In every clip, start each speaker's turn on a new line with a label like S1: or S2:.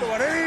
S1: Mesa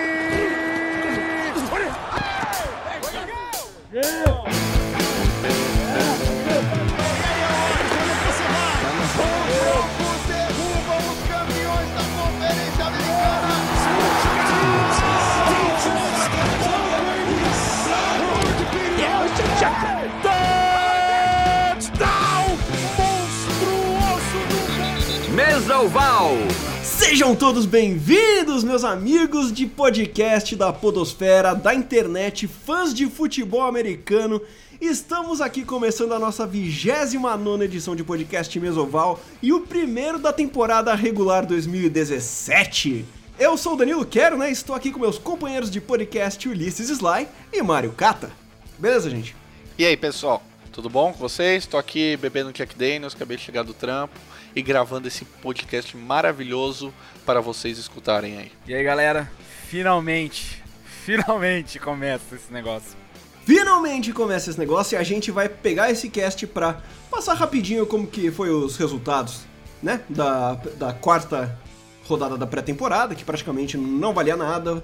S2: Sejam todos bem-vindos, meus amigos de podcast da Podosfera, da internet, fãs de futebol americano. Estamos aqui começando a nossa 29 edição de podcast Mesoval e o primeiro da temporada regular 2017. Eu sou o Danilo Quero, né? Estou aqui com meus companheiros de podcast Ulisses Sly e Mário Cata. Beleza, gente?
S3: E aí, pessoal? Tudo bom com vocês? Estou aqui bebendo Jack Daniels, acabei de chegar do trampo e gravando esse podcast maravilhoso para vocês escutarem aí.
S4: E aí, galera? Finalmente, finalmente começa esse negócio.
S2: Finalmente começa esse negócio e a gente vai pegar esse cast pra passar rapidinho como que foi os resultados, né? Da, da quarta rodada da pré-temporada, que praticamente não valia nada.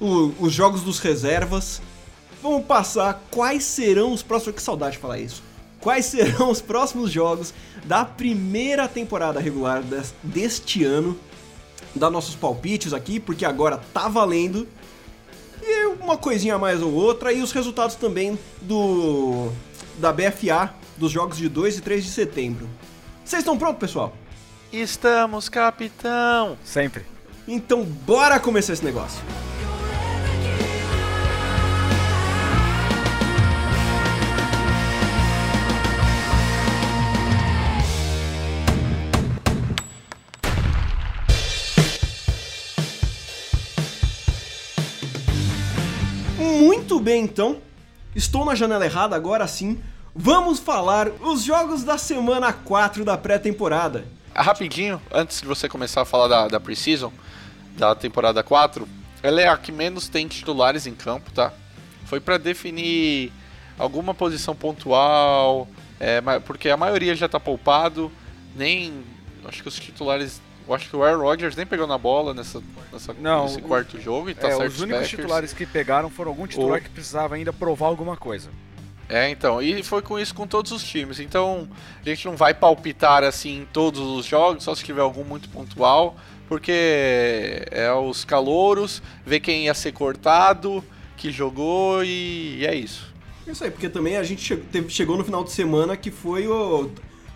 S2: O- os jogos dos reservas. Vamos passar quais serão os próximos. Que saudade de falar isso. Quais serão os próximos jogos da primeira temporada regular des- deste ano? Dar nossos palpites aqui, porque agora tá valendo. E uma coisinha a mais ou outra, e os resultados também do da BFA dos jogos de 2 e 3 de setembro. Vocês estão prontos, pessoal?
S3: Estamos, capitão!
S4: Sempre.
S2: Então bora começar esse negócio. Muito bem, então. Estou na janela errada agora sim. Vamos falar os jogos da semana 4 da pré-temporada.
S3: Ah, Rapidinho, antes de você começar a falar da, da Precision, da temporada 4, ela é a que menos tem titulares em campo, tá? Foi pra definir alguma posição pontual, é, porque a maioria já tá poupado, nem. Acho que os titulares. Eu acho que o Aaron Rodgers nem pegou na bola nessa, nessa-
S4: Não,
S3: nesse
S4: o-
S3: quarto jogo e tá
S4: é,
S3: certo
S4: os únicos
S3: Packers.
S4: titulares que pegaram foram algum titular
S3: O-
S4: que precisava ainda provar alguma coisa.
S3: É, então, e foi com isso com todos os times. Então, a gente não vai palpitar assim em todos os jogos, só se tiver algum muito pontual, porque é os calouros, ver quem ia ser cortado, que jogou e, e é isso.
S2: Isso aí, porque também a gente teve- chegou no final de semana que foi o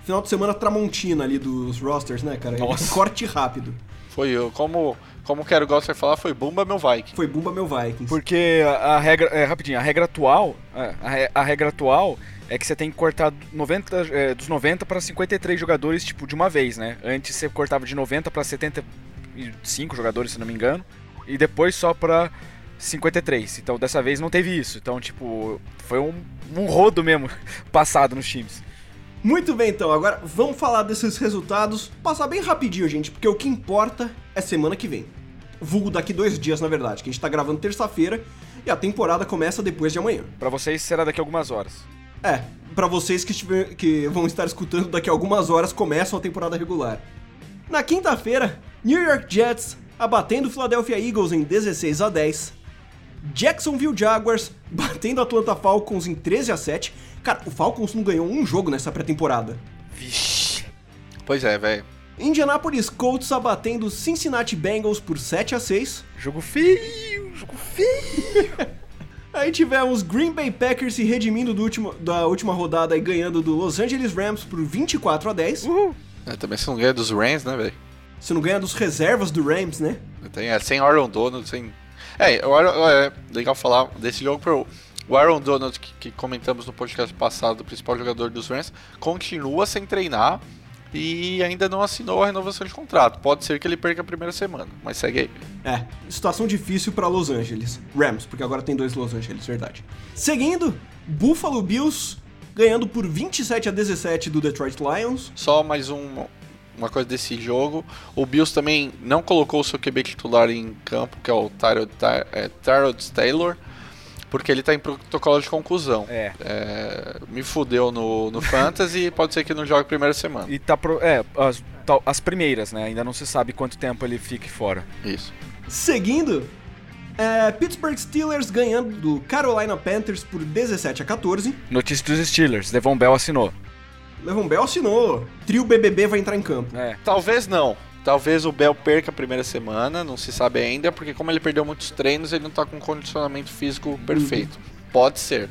S2: final de semana tramontina ali dos rosters, né, cara?
S4: Nossa.
S2: Corte rápido.
S3: Foi eu, como como Quero Gosta vai falar, foi Bumba meu Viking.
S2: Foi Bumba meu Vikings.
S4: Porque a, a regra, é, rapidinho, a regra atual, é, a, a regra atual é que você tem que cortar 90, é, dos 90 para 53 jogadores, tipo, de uma vez, né? Antes você cortava de 90 para 75 jogadores, se não me engano, e depois só pra 53. Então dessa vez não teve isso. Então, tipo, foi um, um rodo mesmo passado nos times.
S2: Muito bem, então, agora vamos falar desses resultados. Passar bem rapidinho, gente, porque o que importa é semana que vem. Vulgo daqui dois dias, na verdade, que a gente tá gravando terça-feira e a temporada começa depois de amanhã.
S4: Pra vocês será daqui a algumas horas.
S2: É, pra vocês que, estiver- que vão estar escutando daqui a algumas horas, começam a temporada regular. Na quinta-feira, New York Jets abatendo o Philadelphia Eagles em 16 a 10. Jacksonville Jaguars batendo Atlanta Falcons em 13 a 7. Cara, o Falcons não ganhou um jogo nessa pré-temporada.
S4: Vixe.
S3: Pois é, velho.
S2: Indianapolis Colts abatendo Cincinnati Bengals por 7 a 6.
S4: Jogo feio, jogo feio.
S2: Aí tivemos Green Bay Packers se redimindo do último, da última rodada e ganhando do Los Angeles Rams por 24 a 10.
S4: Uhul.
S3: É, também você não ganha dos Rams, né, velho?
S2: Se não ganha dos reservas do Rams, né?
S3: Tem, é, sem Aaron Donald, sem. É, o Aaron- é legal falar desse jogo pro. O Aaron Donald, que, que comentamos no podcast passado, o principal jogador dos Rams, continua sem treinar e ainda não assinou a renovação de contrato. Pode ser que ele perca a primeira semana, mas segue aí.
S2: É, situação difícil pra Los Angeles. Rams, porque agora tem dois Los Angeles, verdade. Seguindo, Buffalo Bills ganhando por 27 a 17 do Detroit Lions.
S3: Só mais um, uma coisa desse jogo. O Bills também não colocou o seu QB titular em campo, que é o Tyrod, Ty- é, Tyrod Taylor, porque ele tá em protocolo de conclusão.
S4: É.
S3: É, me fudeu no, no Fantasy e pode ser que não jogue a primeira semana.
S4: E tá pro, é, as, tal- as primeiras, né? Ainda não se sabe quanto tempo ele fique fora.
S3: Isso.
S2: Seguindo, É, Pittsburgh Steelers ganhando do Carolina Panthers por 17 a 14.
S4: Notícia dos Steelers, Devon Bell assinou.
S2: Levon Bell assinou. Trio BBB vai entrar em campo.
S4: É.
S3: Talvez não. Talvez o Bell perca a primeira semana, não se sabe ainda, porque como ele perdeu muitos treinos, ele não tá com condicionamento físico perfeito. Pode ser.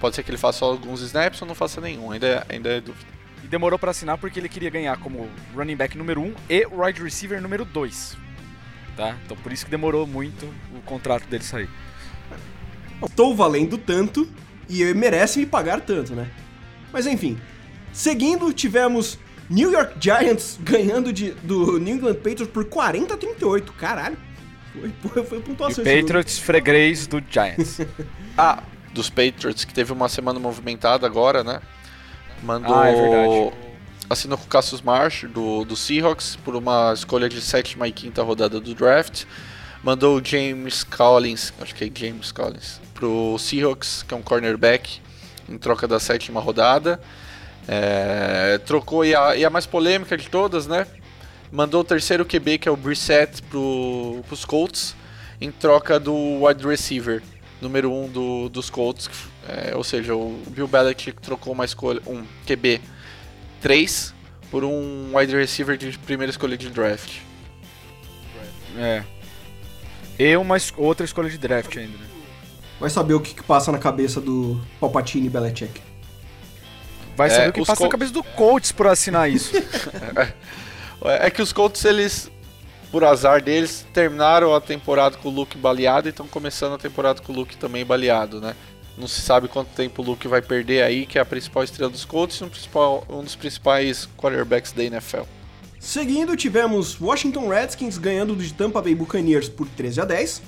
S3: Pode ser que ele faça só alguns snaps ou não faça nenhum, ainda, ainda é dúvida.
S4: E demorou pra assinar porque ele queria ganhar como running back número 1 e wide receiver número 2. Tá? Então por isso que demorou muito o contrato dele sair.
S2: Estou valendo tanto e merece me pagar tanto, né? Mas enfim. Seguindo, tivemos New York Giants ganhando de, do New England Patriots por 40 a 38. Caralho. Foi, foi
S4: E
S2: pontuação jogo.
S4: Patriots freguês do Giants.
S3: Ah, dos Patriots, que teve uma semana movimentada agora, né? Mandou.
S4: Ah, é verdade.
S3: Assinou com o Cassius Marsh, do, do Seahawks, por uma escolha de sétima e quinta rodada do draft. Mandou o James Collins, acho que é James Collins, pro Seahawks, que é um cornerback, em troca da sétima rodada. É, trocou, e a, e a mais polêmica de todas, né? Mandou o terceiro QB, que é o Brissett, pro, pros Colts, em troca do wide receiver, número 1 um do, dos Colts. é, ou seja, o Bill Belichick trocou uma escolha, um QB 3 por um wide receiver de primeira escolha de draft.
S4: é. E uma es- outra escolha de draft ainda, né?
S2: Vai saber o que, que passa na cabeça do Palpatine e Belichick.
S4: Vai
S3: É,
S4: saber o que passa na
S3: Col-
S4: cabeça do Colts por assinar isso.
S3: É que os Colts, eles, por azar deles, terminaram a temporada com o Luke baleado e estão começando a temporada com o Luke também baleado, né? Não se sabe quanto tempo o Luke vai perder aí, que é a principal estrela dos Colts e um, principal- um dos principais quarterbacks da NFL.
S2: Seguindo, tivemos Washington Redskins ganhando de Tampa Bay Buccaneers por 13 a 10.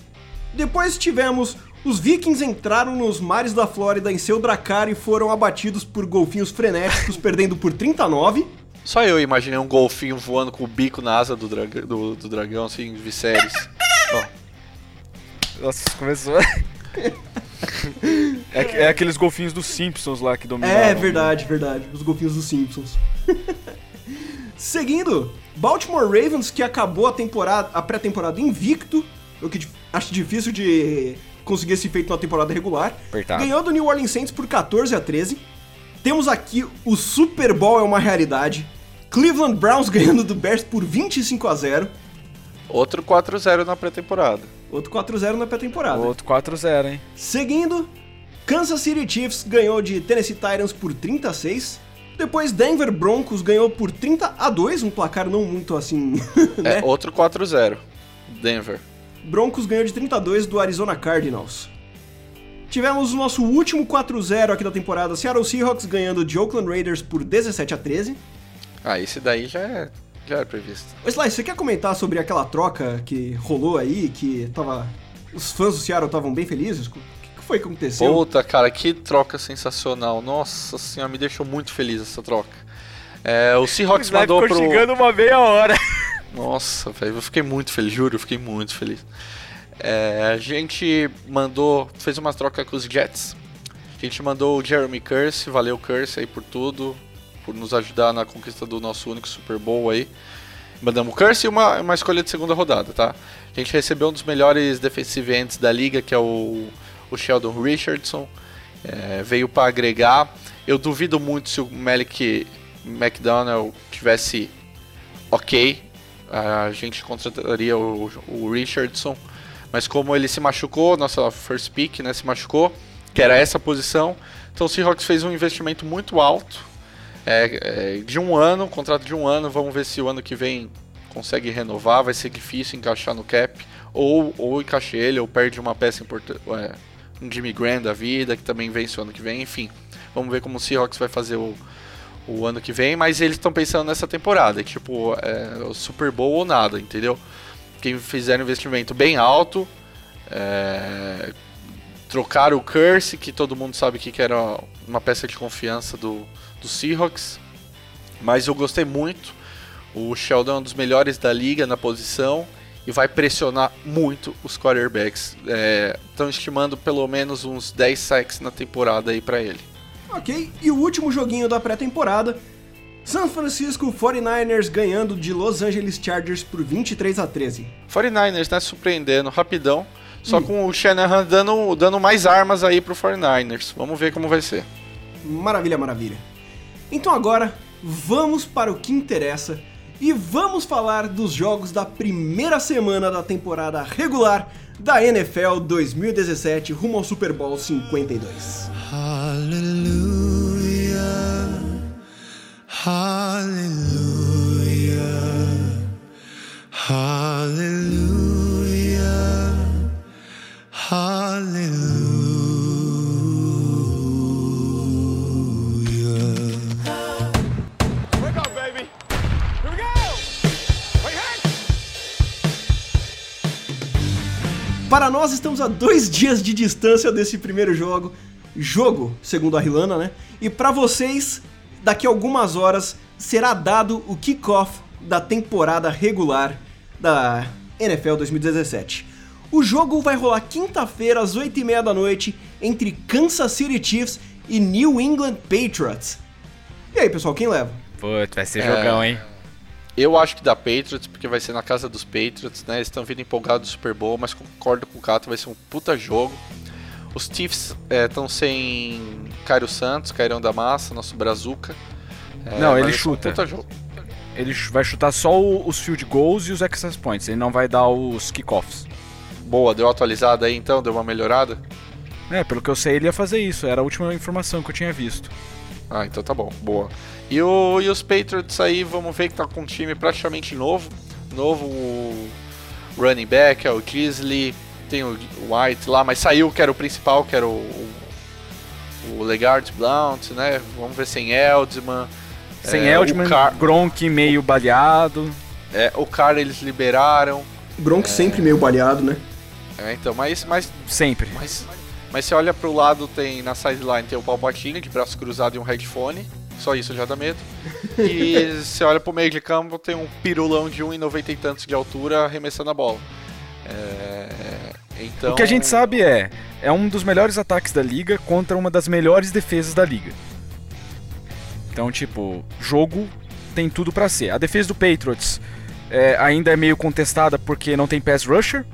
S2: Depois tivemos os Vikings entraram nos mares da Flórida em seu Dracar e foram abatidos por golfinhos frenéticos, perdendo por 39.
S3: Só eu imaginei um golfinho voando com o bico na asa do, draga- do, do dragão, assim, Viserys. Ó,
S4: Nossa, começou. é, é aqueles golfinhos dos Simpsons lá que dominaram.
S2: É verdade, verdade. Os golfinhos dos Simpsons. Seguindo, Baltimore Ravens, que acabou a temporada, a pré-temporada invicto, o que acho difícil de conseguir esse feito na temporada regular.
S4: Apertado.
S2: Ganhou do New Orleans Saints por 14 a 13. Temos aqui o Super Bowl é uma realidade. Cleveland Browns ganhando do Bears por 25 a 0.
S3: outro 4-0 na pré-temporada.
S2: Outro 4-0 na pré-temporada.
S4: Outro 4-0, hein?
S2: Seguindo, Kansas City Chiefs ganhou de Tennessee Titans por 30 a 6. Depois Denver Broncos ganhou por 30 a 2, um placar não muito assim, né?
S3: É, outro 4-0. Denver.
S2: Broncos ganhou de 32 do Arizona Cardinals. Tivemos o nosso último 4-0 aqui da temporada, Seattle Seahawks ganhando de Oakland Raiders por 17 a 13.
S3: Ah, esse daí já é, já é previsto.
S2: Ô Sly, você quer comentar sobre aquela troca que rolou aí, que tava... Os fãs do Seattle estavam bem felizes? O que que foi que aconteceu?
S3: Puta, cara, que troca sensacional. Nossa senhora, me deixou muito feliz essa troca. É, o Seahawks
S4: Snipe
S3: mandou
S4: ficou
S3: pro.
S4: xingando uma meia hora.
S3: Nossa, velho, eu fiquei muito feliz, juro, eu fiquei muito feliz. É, a gente mandou, fez uma troca com os Jets. A gente mandou o Jeremy Curse, valeu Curse aí por tudo, por nos ajudar na conquista do nosso único Super Bowl aí. Mandamos o Curse e uma, uma escolha de segunda rodada, tá? A gente recebeu um dos melhores defensive ends da liga, que é o, o Sheldon Richardson. É, veio para agregar. Eu duvido muito se o Malik McDonald tivesse ok. A gente contrataria o, o Richardson. Mas como ele se machucou, nossa first pick né, se machucou, que era essa posição. Então o Seahawks fez um investimento muito alto. é, é, de um ano, um contrato de um ano. Vamos ver se o ano que vem consegue renovar. Vai ser difícil encaixar no cap. Ou, ou encaixa ele, ou perde uma peça importante. É, um Jimmy Graham da vida, que também vence o ano que vem. Enfim, vamos ver como o Seahawks vai fazer o, o ano que vem. Mas eles estão pensando nessa temporada. Tipo, é, o Super Bowl ou nada, entendeu? Quem fizeram um investimento bem alto. É, trocaram o Curse, que todo mundo sabe que era uma peça de confiança do, do Seahawks. Mas eu gostei muito. O Sheldon é um dos melhores da liga na posição e vai pressionar muito os quarterbacks. Estão estimando pelo menos uns 10 sacks na temporada aí para ele.
S2: Ok, e o último joguinho da pré-temporada, San Francisco 49ers ganhando de Los Angeles Chargers por 23 a 13.
S3: 49ers, né, surpreendendo rapidão. Só
S2: Hum.
S3: com o Shanahan dando, dando mais armas aí pro 49ers. Vamos ver como vai ser.
S2: Maravilha, maravilha. Então agora, vamos para o que interessa e vamos falar dos jogos da primeira semana da temporada regular da NFL 2017 rumo ao Super Bowl 52.
S5: Hallelujah. Hallelujah. Hallelujah. Hallelujah.
S1: Wake up, baby. Here we go. Wait, hey.
S2: Para nós, estamos a dois dias de distância desse primeiro jogo. Jogo, segundo a Rilana, né? E para vocês, daqui a algumas horas, será dado o kickoff da temporada regular da NFL 2017. O jogo vai rolar quinta-feira, às 8h30 da noite, entre Kansas City Chiefs e New England Patriots. E aí, pessoal, quem leva?
S4: Putz, vai ser
S3: É.
S4: jogão, hein?
S3: Eu acho que dá Patriots, porque vai ser na casa dos Patriots, né? Eles estão vindo empolgados do Super Bowl, mas concordo com o Cato, vai ser um puta jogo. Os Chiefs estão sem Cairo Santos, Cairão da Massa, nosso Brazuca. É,
S4: Não, ele
S3: um
S4: chuta. Ele vai chutar só os field goals e os access points. Ele não vai dar os kickoffs.
S3: Boa, deu atualizada aí então, deu uma melhorada?
S4: É, pelo que eu sei, ele ia fazer isso. Era a última informação que eu tinha visto.
S3: Ah, então tá bom, boa. E, o, e os Patriots aí, vamos ver que tá com um time praticamente novo. Novo running back, é o Gisli, tem o White lá, mas saiu que era o principal, que era o, o, o Legard Blount, né? Vamos ver sem Eldman.
S4: Sem
S3: É,
S4: Eldman,
S3: o Car-
S4: Gronk meio baleado.
S3: É, o cara eles liberaram.
S2: Gronk sempre meio baleado, né?
S3: É, então, mas, mas,
S4: Sempre.
S3: mas, mas você olha pro lado, tem na sideline tem o Palpatine de braço cruzado e um headphone. Só isso já dá medo. E você olha pro meio de campo, tem um pirulão de 1,90 e tantos de altura arremessando a bola. É, então,
S4: O que a gente sabe é, é um dos melhores ataques da liga contra uma das melhores defesas da liga. Então, tipo, jogo tem tudo pra ser. A defesa do Patriots é, ainda é meio contestada porque não tem pass rusher.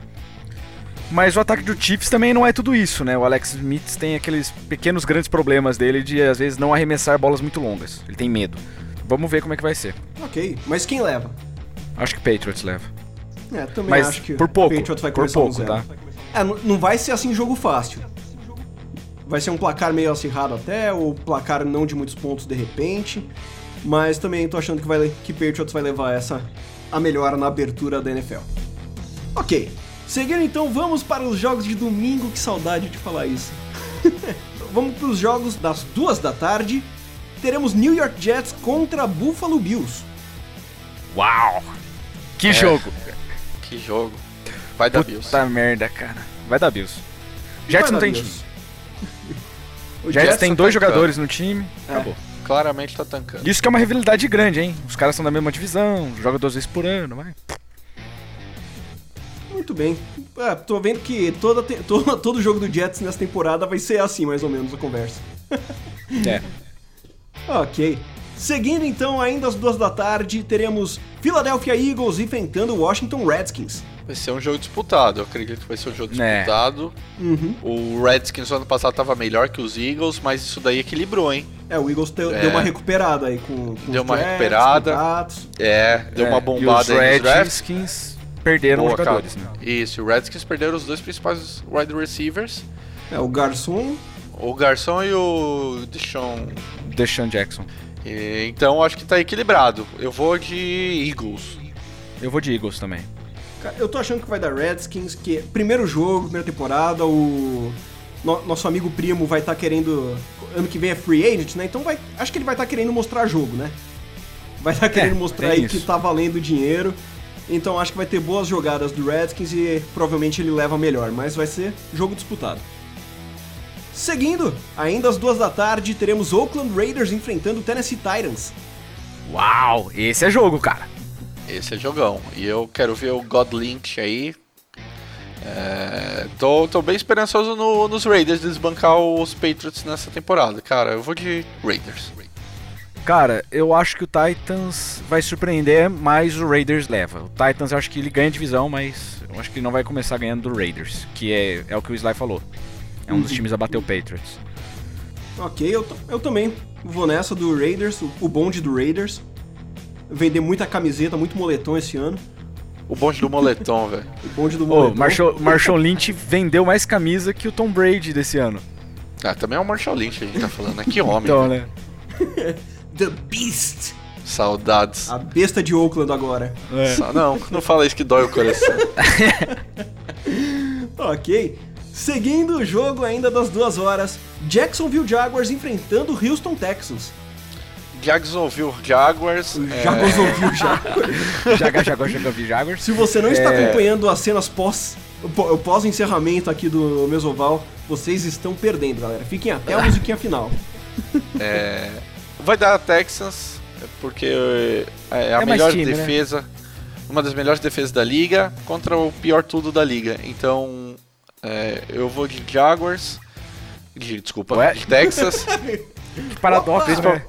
S4: Mas o ataque do Chiefs também não é tudo isso, né? O Alex Smith tem aqueles pequenos grandes problemas dele de às vezes não arremessar bolas muito longas. Ele tem medo. Vamos ver como é que vai ser.
S2: Ok, mas quem leva?
S4: Acho que Patriots leva.
S2: É, também
S4: Mas
S2: acho que
S4: por
S2: o
S4: pouco,
S2: Patriots vai
S4: por pouco,
S2: zero.
S4: tá?
S2: É, não- vai ser assim jogo fácil. Vai ser um placar meio acirrado até, ou placar não de muitos pontos de repente. Mas também tô achando que, vai, que Patriots vai levar essa a melhora na abertura da NFL. Ok, seguindo então, vamos para os jogos de domingo. Que saudade de falar isso. vamos para os jogos das duas da tarde. Teremos New York Jets contra Buffalo Bills.
S4: Uau! Que
S3: É.
S4: jogo!
S3: Que jogo. Vai dar Bills.
S4: Puta merda, cara. Vai dar Bills. Jets
S2: Vai
S4: não tem
S2: Bills.
S4: time.
S2: O
S4: Jets
S3: Jets
S4: tem
S3: tá
S4: dois
S3: tancando.
S4: jogadores no time.
S2: É.
S4: Acabou.
S3: Claramente tá tancando.
S4: Isso que é uma rivalidade grande, hein? Os caras são da mesma divisão, jogam duas vezes por ano, vai.
S2: Muito bem. É, tô vendo que toda te- todo, todo jogo do Jets nessa temporada vai ser assim, mais ou menos, a conversa.
S4: É.
S2: Ok. Seguindo então, ainda às duas da tarde, teremos Philadelphia Eagles enfrentando o Washington Redskins.
S3: Vai ser um jogo disputado, eu acredito que vai ser um jogo
S4: É.
S3: disputado.
S2: Uhum.
S3: O Redskins no ano passado tava melhor que os Eagles, mas isso daí equilibrou, hein?
S2: É, o Eagles deu,
S3: É.
S2: deu uma recuperada aí com, com
S3: Deu
S2: os
S3: uma
S2: Jets,
S3: recuperada. É, deu
S4: É,
S3: uma
S4: e
S3: bombada
S4: os
S3: aí.
S4: Redskins perderam
S3: Boa,
S4: jogadores,
S3: cara.
S4: né?
S3: Isso, o Redskins perderam os dois principais wide receivers,
S2: É, o Garçom.
S3: o Garçom e o Deshaun.
S4: Deshaun Jackson.
S3: E, então acho que tá equilibrado. Eu vou de Eagles.
S4: Eu vou de Eagles também.
S2: Eu tô achando que vai dar Redskins, que primeiro jogo, primeira temporada, o no- nosso amigo primo vai estar querendo. Ano que vem é free agent, né? Então vai, acho que ele vai estar querendo mostrar jogo, né? Vai estar querendo mostrar
S4: É,
S2: aí que
S4: isso.
S2: tá valendo dinheiro. Então acho que vai ter boas jogadas do Redskins e provavelmente ele leva melhor, mas vai ser jogo disputado. Seguindo, ainda às duas da tarde, teremos Oakland Raiders enfrentando o Tennessee Titans.
S4: Uau! Esse é jogo, cara.
S3: Esse é jogão. E eu quero ver o God Lynch aí. É, tô, tô bem esperançoso no- nos Raiders desbancar os Patriots nessa temporada. Cara, eu vou de Raiders.
S4: Cara, eu acho que o Titans vai surpreender, mas o Raiders leva. O Titans eu acho que ele ganha divisão, mas eu acho que ele não vai começar ganhando do Raiders, que é, é o que o Sly falou. É um dos times a bater o Patriots.
S2: Ok, eu, eu também vou nessa do Raiders, o, o bonde do Raiders. Vender muita camiseta, muito moletom esse ano.
S3: O bonde do moletom, velho.
S2: O bonde do moletom.
S4: Marshall, Marshall Lynch vendeu mais camisa que o Tom Brady desse ano.
S3: Ah, também é o Marshall Lynch a gente tá falando, né? Que homem.
S4: Então,
S3: velho.
S4: né?
S2: The Beast.
S3: Saudades.
S2: A besta de Oakland agora.
S4: É.
S3: Só- Não, não fala isso que dói o coração.
S2: Ok. Seguindo o jogo ainda das duas horas, Jacksonville Jaguars enfrentando o Houston Texans.
S3: Jacksonville Jaguars.
S2: O
S3: é,
S2: Jacksonville Jaguars.
S4: Jaguar, Jaguar, Jaguar, Jaguars.
S2: Se você não está
S4: É.
S2: acompanhando as cenas pós o pó- o pós-encerramento aqui do Mesoval, vocês estão perdendo, galera. Fiquem até a musiquinha final.
S3: Vai dar Texans, porque é a
S4: É
S3: melhor
S4: time, né?
S3: defesa. Uma das melhores defesas da liga contra o pior tudo da liga. Então, é, eu vou de Jaguars. De, desculpa,
S4: Ué?
S3: de Texas.
S4: Que paradoxo,
S3: Principal-
S4: né?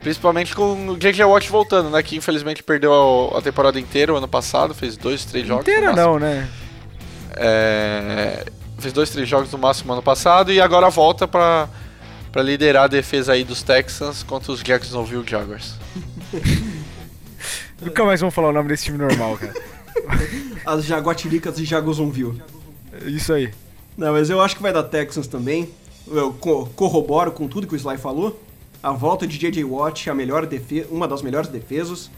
S3: Principalmente com o JJ Watt voltando, né? Que infelizmente perdeu a, temporada inteira o ano passado, fez dois, três jogos. no
S4: Inteira
S3: máximo.
S4: não, né?
S3: É, fez dois, três jogos no máximo ano passado e agora volta pra, pra liderar a defesa aí dos Texans contra os Jacksonville Jaguars.
S4: Nunca mais vamos falar o nome desse time normal, cara.
S2: As Jaguatiricas e Jaguarsonville.
S4: Isso aí.
S2: Não, mas eu acho que vai dar Texans também. Eu co- corroboro com tudo que o Sly falou. A volta de J.J. Watt, a melhor defe uma das melhores defesas.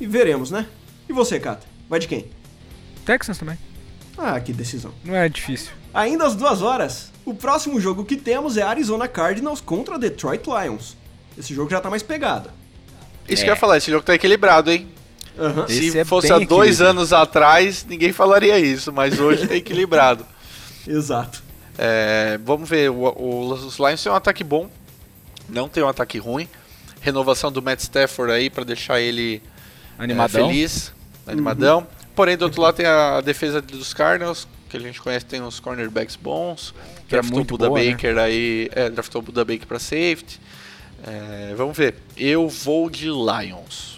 S2: E veremos, né? E você, Kata? Vai de quem?
S4: Texans também.
S2: Ah, que decisão.
S4: Não é difícil.
S2: Ainda às duas horas, o próximo jogo que temos é Arizona Cardinals contra Detroit Lions. Esse jogo já tá mais pegado.
S3: Isso que eu ia falar, esse jogo tá equilibrado, hein?
S2: Aham.
S4: Esse
S3: Se
S4: é
S3: fosse há dois anos atrás, ninguém falaria isso, mas hoje tá equilibrado.
S2: Exato.
S3: É, vamos ver, o, o- os Lions têm um ataque bom, não tem um ataque ruim. Renovação do Matt Stafford aí pra deixar ele é,
S4: Animadão.
S3: feliz, animadão. Porém, do outro lado tem a defesa dos Cardinals, que a gente conhece, tem uns cornerbacks bons.
S4: Que é
S3: draftou
S4: muito
S3: o Buda
S4: boa, né?
S3: Baker aí, é, draftou o Buda Baker pra safety. É, vamos ver. Eu vou de Lions.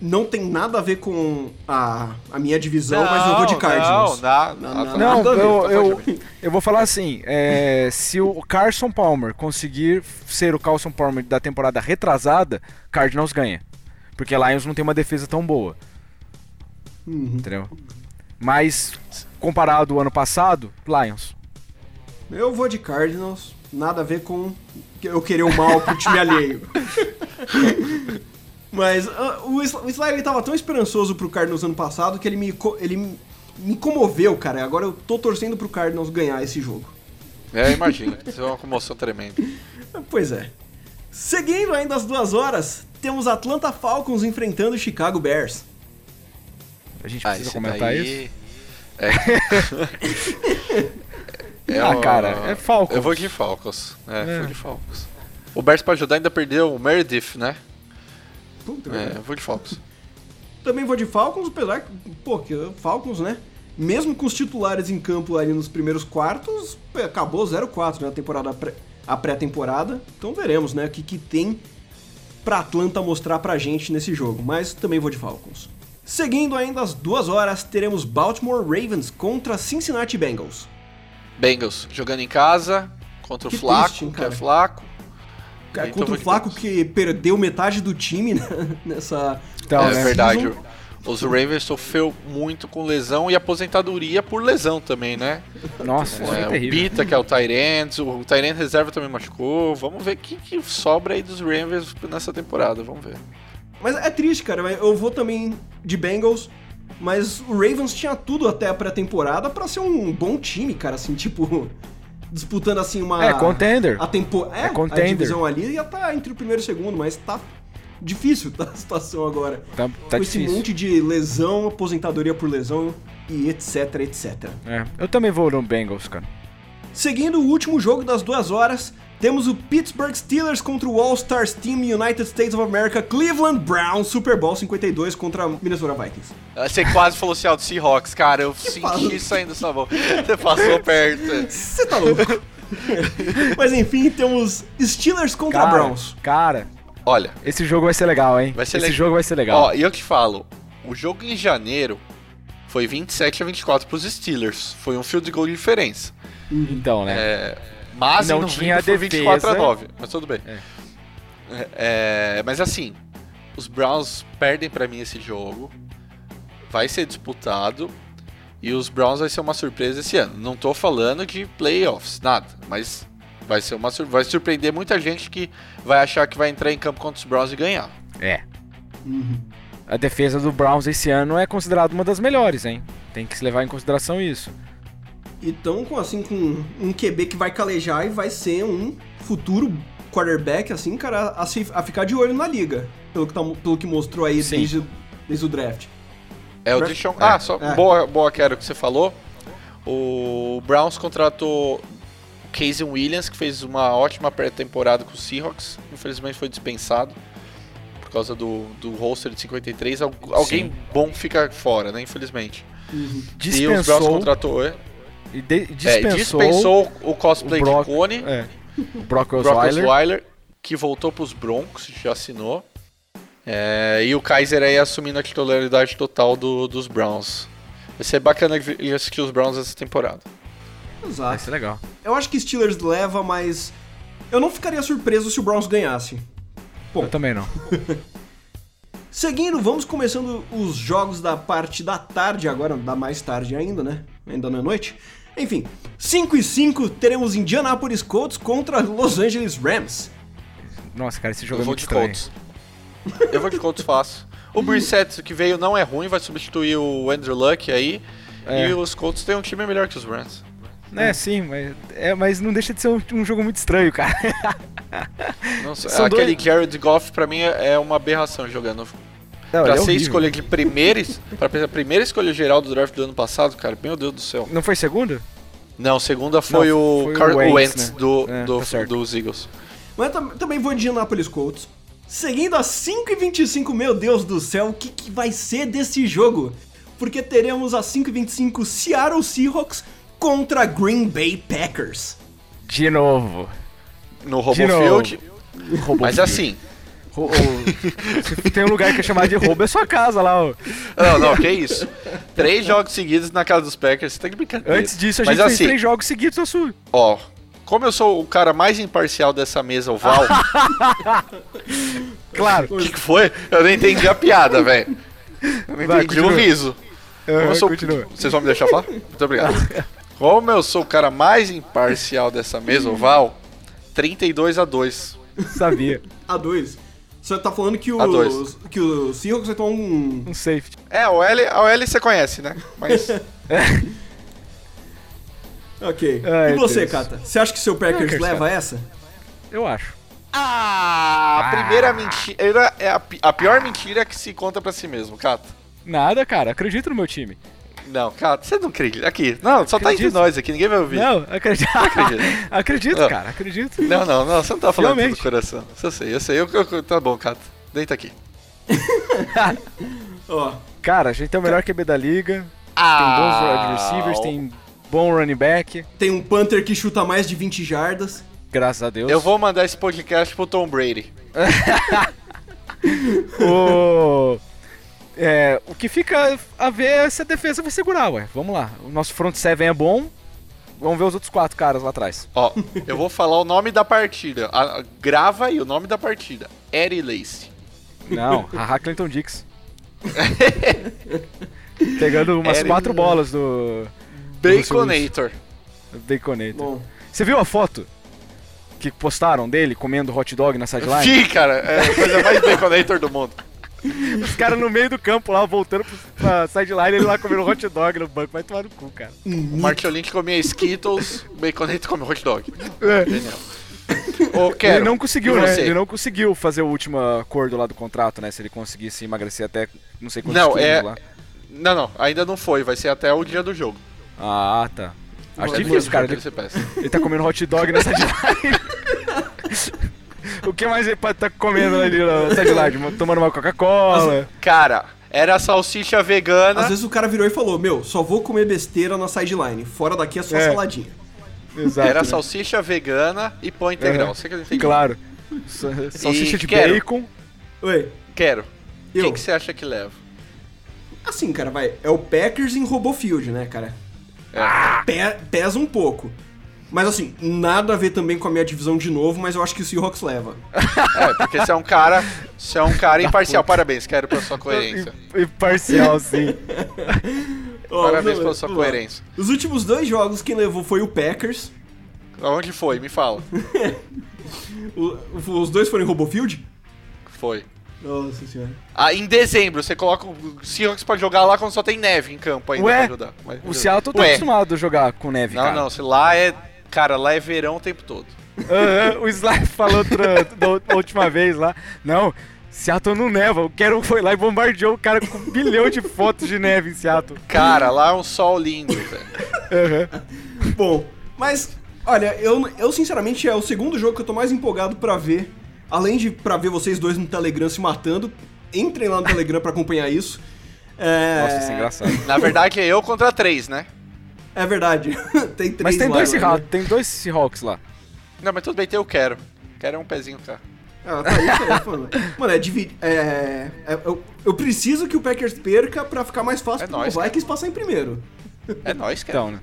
S2: Não tem nada a ver com a, a minha divisão, mas eu vou de Cardinals.
S3: Não, nada,
S2: Não, não,
S4: Não, eu,
S2: tá
S4: eu, eu vou falar assim: é, se o Carson Palmer conseguir ser o Carson Palmer da temporada retrasada, Cardinals ganha. Porque Lions não tem uma defesa tão boa,
S2: Uhum.
S4: entendeu? Mas, comparado ao ano passado, Lions.
S2: Eu vou de Cardinals, nada a ver com eu querer o mal pro time alheio. Mas ah, o Sly o Sly, ele tava tão esperançoso pro Cardinals ano passado que ele me, ele me- comoveu, cara. Agora eu tô torcendo pro Cardinals ganhar esse jogo.
S3: É, imagina. Isso é uma comoção tremenda.
S2: Pois é. Seguindo ainda as duas horas, temos Atlanta Falcons enfrentando o Chicago Bears.
S4: A gente
S3: Ah,
S4: precisa
S3: esse
S4: comentar
S3: daí...
S4: isso?
S3: É. É
S4: Ah, cara, é Falcons.
S3: Eu vou de Falcons. É,
S4: É.
S3: vou de Falcons. O Bears pra ajudar ainda perdeu o Meredith, né?
S2: Puta,
S3: É, eu vou de Falcons.
S2: Também vou de Falcons, apesar que, pô, que Falcons, né? Mesmo com os titulares em campo ali nos primeiros quartos, acabou 0-4 né, a temporada a pré-temporada. Então veremos, né, o que, que tem pra Atlanta mostrar pra gente nesse jogo. Mas também vou de Falcons. Seguindo ainda às duas horas, teremos Baltimore Ravens contra Cincinnati Bengals.
S3: Bengals jogando em casa contra o
S2: Que
S3: Flaco,
S2: triste,
S3: que é? Flaco.
S2: Cara,
S3: Então
S2: contra o Flaco que perdeu metade do time né, nessa.
S4: Então,
S3: é
S4: né?
S3: verdade. Os Ravens sofreu muito com lesão e aposentadoria por lesão também, né?
S4: Nossa, isso é,
S3: É, o. Bita, que é o Tyrant, o Tyrant reserva também machucou. Vamos ver o que, que sobra aí dos Ravens nessa temporada, vamos ver.
S2: Mas é triste, cara. Eu vou também de Bengals, mas o Ravens tinha tudo até a pré-temporada pra ser um bom time, cara, assim, tipo, disputando assim uma
S4: É, contender.
S2: a tempo, é,
S4: É contender.
S2: a divisão ali ia tá entre o primeiro e o segundo, mas tá difícil tá, a situação agora.
S4: Tá, tá
S2: Com esse
S4: difícil.
S2: monte de lesão, aposentadoria por lesão e etc, etc.
S4: É, eu também vou no Bengals, cara.
S2: Seguindo o último jogo das duas horas, temos o Pittsburgh Steelers contra o All-Stars Team United States of America Cleveland Browns Super Bowl 52 contra a Minnesota Vikings.
S3: Você quase falou assim, ó, do Seahawks, cara. Eu senti
S2: fala?
S3: isso saindo da sua boca. Você passou perto.
S2: Você tá louco? Mas enfim, temos Steelers contra
S4: Cara,
S2: Browns.
S4: cara,
S3: Olha,
S4: Esse jogo vai ser legal, hein?
S3: Vai ser
S4: Esse
S3: le-
S4: jogo vai ser legal.
S3: ó, e eu te falo, o jogo em janeiro foi 27 a 24 pros Steelers. Foi um field goal de diferença.
S4: então, né?
S3: É, mas
S4: Não tinha
S3: foi
S4: defesa.
S3: 24 a 9, mas tudo bem.
S4: É.
S3: É, mas assim, os Browns perdem pra mim esse jogo. Vai ser disputado. E os Browns vai ser uma surpresa esse ano. Não tô falando de playoffs, nada. Mas vai ser uma sur- vai surpreender muita gente que vai achar que vai entrar em campo contra os Browns e ganhar.
S4: É. A defesa do Browns esse ano é considerada uma das melhores, hein? Tem que se levar em consideração isso.
S2: Então, com assim, com um QB que vai calejar e vai ser um futuro quarterback, assim, cara, a, se- a ficar de olho na liga. Pelo que, tá- pelo que mostrou aí
S4: Sim.
S2: desde, desde o draft.
S3: É o Deshaun.
S4: é.
S3: Ah, só
S2: É.
S3: boa, boa quero que você falou. O Browns contratou o Casey Williams, que fez uma ótima pré-temporada com o Seahawks. Infelizmente foi dispensado por causa do, do roster de 53. Al- Alguém
S4: Sim.
S3: bom fica fora, né? Infelizmente. E os Browns
S4: Dispensou,
S3: contratou. É,
S4: e de-
S3: é,
S4: dispensou,
S3: dispensou o cosplay
S4: o Brock-
S3: de Cone,
S4: é, o Brock
S3: Brock
S4: Osweiler.
S3: Osweiler, que voltou pros Broncos, já assinou. É, e o Kaiser aí assumindo a titularidade total do- dos Browns. Vai ser bacana de assistir os Browns essa temporada.
S4: Vai
S2: Exato.
S4: ser legal.
S2: Eu acho que Steelers leva, mas eu não ficaria surpreso se o Browns ganhasse. Bom.
S4: Eu também não.
S2: Seguindo, vamos começando os jogos da parte da tarde, agora da mais tarde ainda, né? Ainda não é noite. Enfim, 5 e 5 teremos Indianapolis Colts contra Los Angeles Rams.
S4: Nossa, cara, esse jogo
S3: Eu
S4: é
S3: vou
S4: muito
S3: de
S4: estranho.
S3: Colts. Eu vou de Colts fácil. O Brissett que veio não é ruim, vai substituir o Andrew Luck aí.
S4: É.
S3: E os Colts têm um time melhor que os Rams.
S4: É, sim, mas, é, mas não deixa de ser um, um jogo muito estranho, cara. São
S3: aquele
S4: dois-
S3: Jared Goff pra mim é uma aberração jogando.
S4: Não,
S3: pra
S4: ele é
S3: ser
S4: horrível.
S3: escolha de primeira, pra ser a primeira escolha geral do draft do ano passado, cara, meu Deus do céu.
S4: Não foi segunda?
S3: Não, segunda foi
S4: Não,
S3: o
S4: foi o
S3: Car
S4: Wentz,
S3: Wentz,
S4: né?
S3: do,
S4: É,
S3: do-
S4: tá
S3: dos Eagles.
S2: Mas tam- também vou de Indianapolis Colts. Seguindo a 5 e 25, meu Deus do céu, o que, que vai ser desse jogo? Porque teremos a 5 e 25 Seattle Seahawks contra Green Bay Packers.
S4: De novo.
S3: No Robofield. Mas assim,
S4: Se tem um lugar que é chamado de roubo, é sua casa lá, ó.
S3: não, não, que isso. Três jogos seguidos na casa dos Packers, você tá de brincadeira.
S4: Antes disso, a
S3: Mas
S4: gente fez
S3: assim,
S4: três jogos seguidos na sua.
S3: Ó, como eu sou o cara mais imparcial dessa mesa oval,
S4: Claro.
S3: o que, que foi? Eu não entendi a piada, velho. Eu não
S4: Vai,
S3: entendi o
S4: continua.
S3: riso. Eu sou... Vocês vão me deixar falar? Muito obrigado. Como eu sou o cara mais imparcial dessa mesa oval, 32 a 2.
S4: Sabia.
S2: A2. Você tá falando que os, que o Seahawks vai tomar um...
S4: Um safety.
S3: É, a OL, a OL você conhece, né? Mas
S2: Ok.
S4: Ai,
S2: e você,
S4: Deus.
S2: Kata? Você acha que seu Packers leva essa?
S4: Eu acho.
S3: Ah, a primeira mentira é a, a pior mentira que se conta pra si mesmo, Cato.
S4: Nada, cara. Acredito no meu time.
S3: Não, Cato, você não acredita. Aqui, não, só tá entre
S4: Acredito.
S3: nós aqui, ninguém vai ouvir.
S4: Não, acredito.
S3: acredito.
S4: acredito,
S3: Não.
S4: cara. Acredito.
S3: Não, não, não, você não tá falando
S4: Realmente.
S3: do coração. Eu sei, eu sei. Eu, eu- tá bom, Cato. Deita aqui.
S2: Ó,
S4: Cara, a gente tem o melhor QB da liga.
S3: Ah,
S4: Tem bons wide receivers, tem bom running back.
S2: tem um Panther que chuta mais de 20 jardas.
S4: Graças a Deus.
S3: Eu vou mandar esse podcast pro Tom Brady.
S4: O... É, o que fica a ver é se a defesa vai segurar, ué. Vamos lá. O nosso front seven é bom. Vamos ver os outros quatro caras lá atrás.
S3: Ó, eu vou falar o nome da partida. A- grava aí o nome da partida. Eri Lace.
S4: Não, a Clinton Dix. Pegando umas
S3: Eric-
S4: quatro bolas do
S3: Baconator.
S4: do Baconator.
S2: Bom,
S4: Você viu a foto que postaram dele comendo hot dog na sideline?
S3: Vi, cara. É a coisa mais Baconator do mundo.
S4: Os caras no meio do campo lá, voltando pra sideline, ele lá comendo hot dog no banco. Vai tomar no cu, cara.
S3: O Martin Lynch comia Skittles, o Baconator comia hot dog.
S4: É.
S3: Genial. Ô,
S4: ele não conseguiu, né? Ele não conseguiu fazer o último acordo lá do contrato, né? Se ele conseguisse emagrecer até não sei quantos
S3: Não,
S4: quilos
S3: é-
S4: lá.
S3: Não, não, ainda não foi. Vai ser até o dia do jogo.
S4: Ah, tá. Acho difícil, cara. Ele,
S3: ele
S4: tá comendo hot dog na sideline. o que mais ele pode estar comendo ali na sideline? Tomando uma Coca-Cola.
S3: Cara, era salsicha vegana.
S2: às vezes o cara virou e falou, meu, só vou comer besteira na sideline. Fora daqui é só
S4: É.
S2: saladinha.
S4: Exato.
S3: Era
S4: né?
S3: salsicha vegana e pão integral. Você que.
S4: Claro. Sa- Salsicha de
S3: quero.
S4: bacon.
S2: Oi.
S3: Quero.
S2: Eu.
S3: Quem que você acha que leva?
S2: Assim, cara, vai. É o Packers em Robofield, né, cara?
S3: É.
S2: Pe- pesa um pouco. Mas assim, nada a ver também com a minha divisão de novo, mas eu acho que o Seahawks leva.
S3: É, porque você é um cara. Você é um cara imparcial. Parabéns, quero pela sua coerência.
S4: E, e parcial, sim.
S2: Ó,
S3: Parabéns
S2: não,
S3: pela sua coerência.
S2: Os últimos dois jogos quem levou foi o Packers.
S3: Aonde foi? Me fala.
S2: O- os dois foram em Robofield?
S3: Foi.
S2: Nossa senhora.
S3: Ah, em dezembro, você coloca o Seahawks pra jogar lá quando só tem neve em campo ainda
S4: Ué,
S3: pra ajudar. Mas-
S4: O Seattle tá
S3: Ué.
S4: acostumado a jogar com neve,
S3: Não,
S4: cara.
S3: não, se lá é. Cara, lá é verão o tempo todo.
S4: Aham, o Sly falou outra, da última vez lá. Não, Seattle não neva. O Quero foi lá e bombardeou o cara com um bilhão de fotos de neve em Seattle.
S3: Cara, lá é um sol lindo, velho.
S2: Bom, mas, olha, eu, eu sinceramente é o segundo jogo que eu tô mais empolgado pra ver. Além de pra ver vocês dois no Telegram se matando. Entrem lá no Telegram pra acompanhar isso. É,
S4: Nossa, isso é engraçado.
S3: Na verdade é eu contra três, né?
S2: É verdade. tem três
S4: Mas tem
S2: lá,
S4: dois,
S2: né?
S4: Seahawks, tem dois Seahawks lá.
S3: Não, mas tudo bem, tem eu quero. Quero é um pezinho, cara.
S2: Ah, tá aí, tá aí, mano. Mano, é dividir. É, é- eu, eu preciso que o Packers perca pra ficar mais fácil
S3: É
S2: pro
S3: nóis,
S2: Vikings passar em primeiro.
S3: É nóis, cara.
S4: Então, né?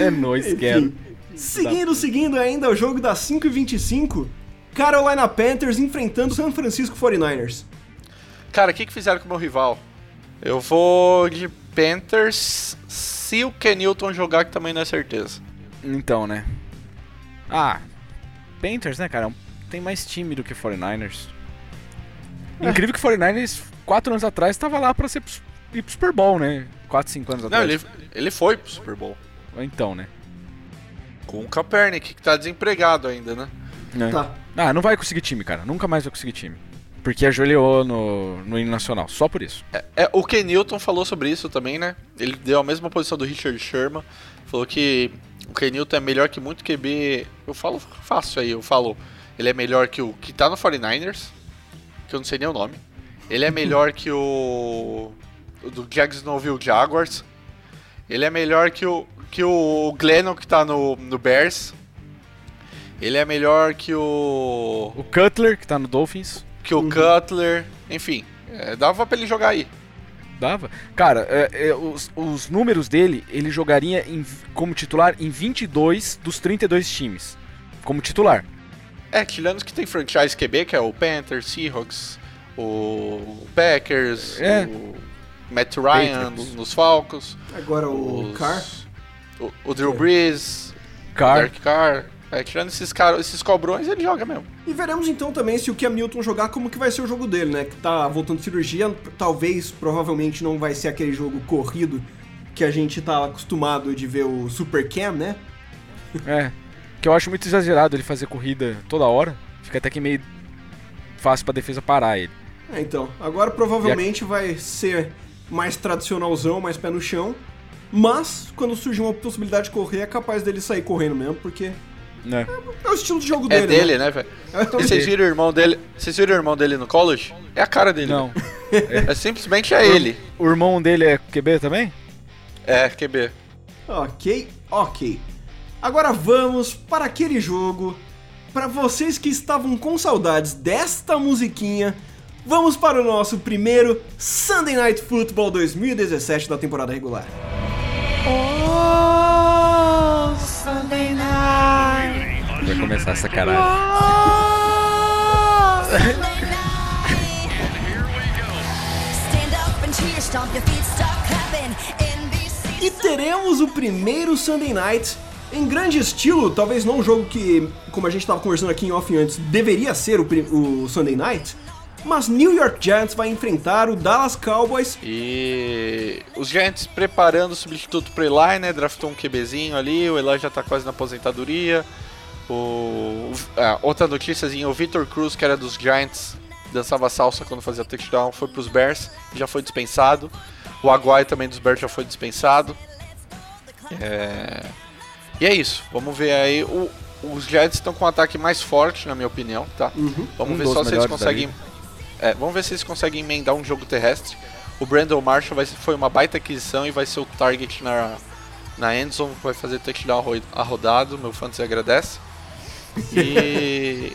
S4: É nóis, quero.
S2: Seguindo, seguindo ainda o jogo das 5 e 25 Carolina Panthers enfrentando San Francisco 49ers.
S3: Cara, o que, que fizeram com o meu rival? Eu vou de Panthers se o Kenilton jogar, que também não é certeza.
S4: Então, né? Ah, Panthers, né, cara? Tem mais time do que 49ers. Incrível que 49ers, 4 anos atrás, tava lá pra ser ir pro Super Bowl, né? 4, 5 anos
S3: Não,
S4: atrás.
S3: ele, ele foi pro Super Bowl.
S4: Então, né?
S3: Com o Kaepernick, que tá desempregado ainda, né?
S4: Né?
S2: Tá.
S4: Ah, não vai conseguir time, cara. Nunca mais vai conseguir time. Porque ajoelhou no, no hino nacional. Só por isso.
S3: É, o Kenilton falou sobre isso também, né? Ele deu a mesma posição do Richard Sherman. Falou que o Kenilton é melhor que muito QB. Eu falo fácil aí, eu falo. Ele é melhor que o que tá no 49ers, que eu não sei nem o nome. Ele é melhor que o. o do Jacksonville Jaguars. Ele é melhor que o. que o Glennon que tá no, no Bears. Ele é melhor que o.
S4: O Cutler, que tá no Dolphins,
S3: que o Cutler. Enfim, é, dava pra ele jogar aí.
S4: dava. Cara, é, é, os, os números dele, ele jogaria em- como titular em 22 dos 32 times. Como titular.
S3: É, tirando os que tem franchise QB, que é o Panthers, Seahawks, o Packers,
S4: É.
S3: o Matt Ryan nos, nos Falcons,
S2: Agora o
S3: os-
S2: Carr.
S3: o, o Drew Brees, o
S4: Carr.
S3: Derek Carr. É, tirando esses, caras, esses cobrões, ele joga mesmo.
S2: E veremos então também se o Cam Newton jogar, como que vai ser o jogo dele, né? Que tá voltando de cirurgia, talvez, provavelmente não vai ser aquele jogo corrido que a gente tá acostumado de ver o Super Cam, né?
S4: É. Que eu acho muito exagerado ele fazer corrida toda hora. Fica até que meio fácil pra defesa parar ele.
S2: É, então, agora provavelmente vai ser mais tradicionalzão, mais pé no chão. Mas, quando surgir uma possibilidade de correr, é capaz dele sair correndo mesmo, porque
S4: Né?
S2: é o estilo de jogo
S3: É
S2: dele.
S3: dele, né, velho?
S2: É
S3: E vocês
S2: dele.
S3: viram o irmão dele? Vocês viram o irmão dele no college? É a cara dele.
S4: Não.
S3: É simplesmente é ele.
S4: O irmão dele é QB também?
S3: É, QB.
S2: Ok, ok. Agora vamos para aquele jogo. Para vocês que estavam com saudades desta musiquinha, vamos para o nosso primeiro Sunday Night Football 2017 da temporada regular.
S4: Vai começar essa caralho.
S2: E teremos o primeiro Sunday Night em grande estilo, talvez não um jogo que, como a gente estava conversando aqui em off antes, deveria ser o, o Sunday Night, mas New York Giants vai enfrentar o Dallas Cowboys
S3: E os Giants preparando o substituto pro Eli, né? Draftou um QBzinho ali, o Eli já tá quase na aposentadoria. O... ah, outra notíciazinha, o Victor Cruz, que era dos Giants, dançava salsa quando fazia touchdown, foi pros Bears, já foi dispensado. O Aguai também dos Bears já foi dispensado. É... E é isso, vamos ver aí. O- Os Giants estão com um ataque mais forte, na minha opinião, tá? Vamos
S4: Um
S3: ver só se eles conseguem é, vamos ver se eles conseguem emendar um jogo terrestre. O Brandon Marshall vai, foi uma baita aquisição e vai ser o target na, na endzone, vai fazer touchdown arro- arrodado, meu fantasy agradece. E,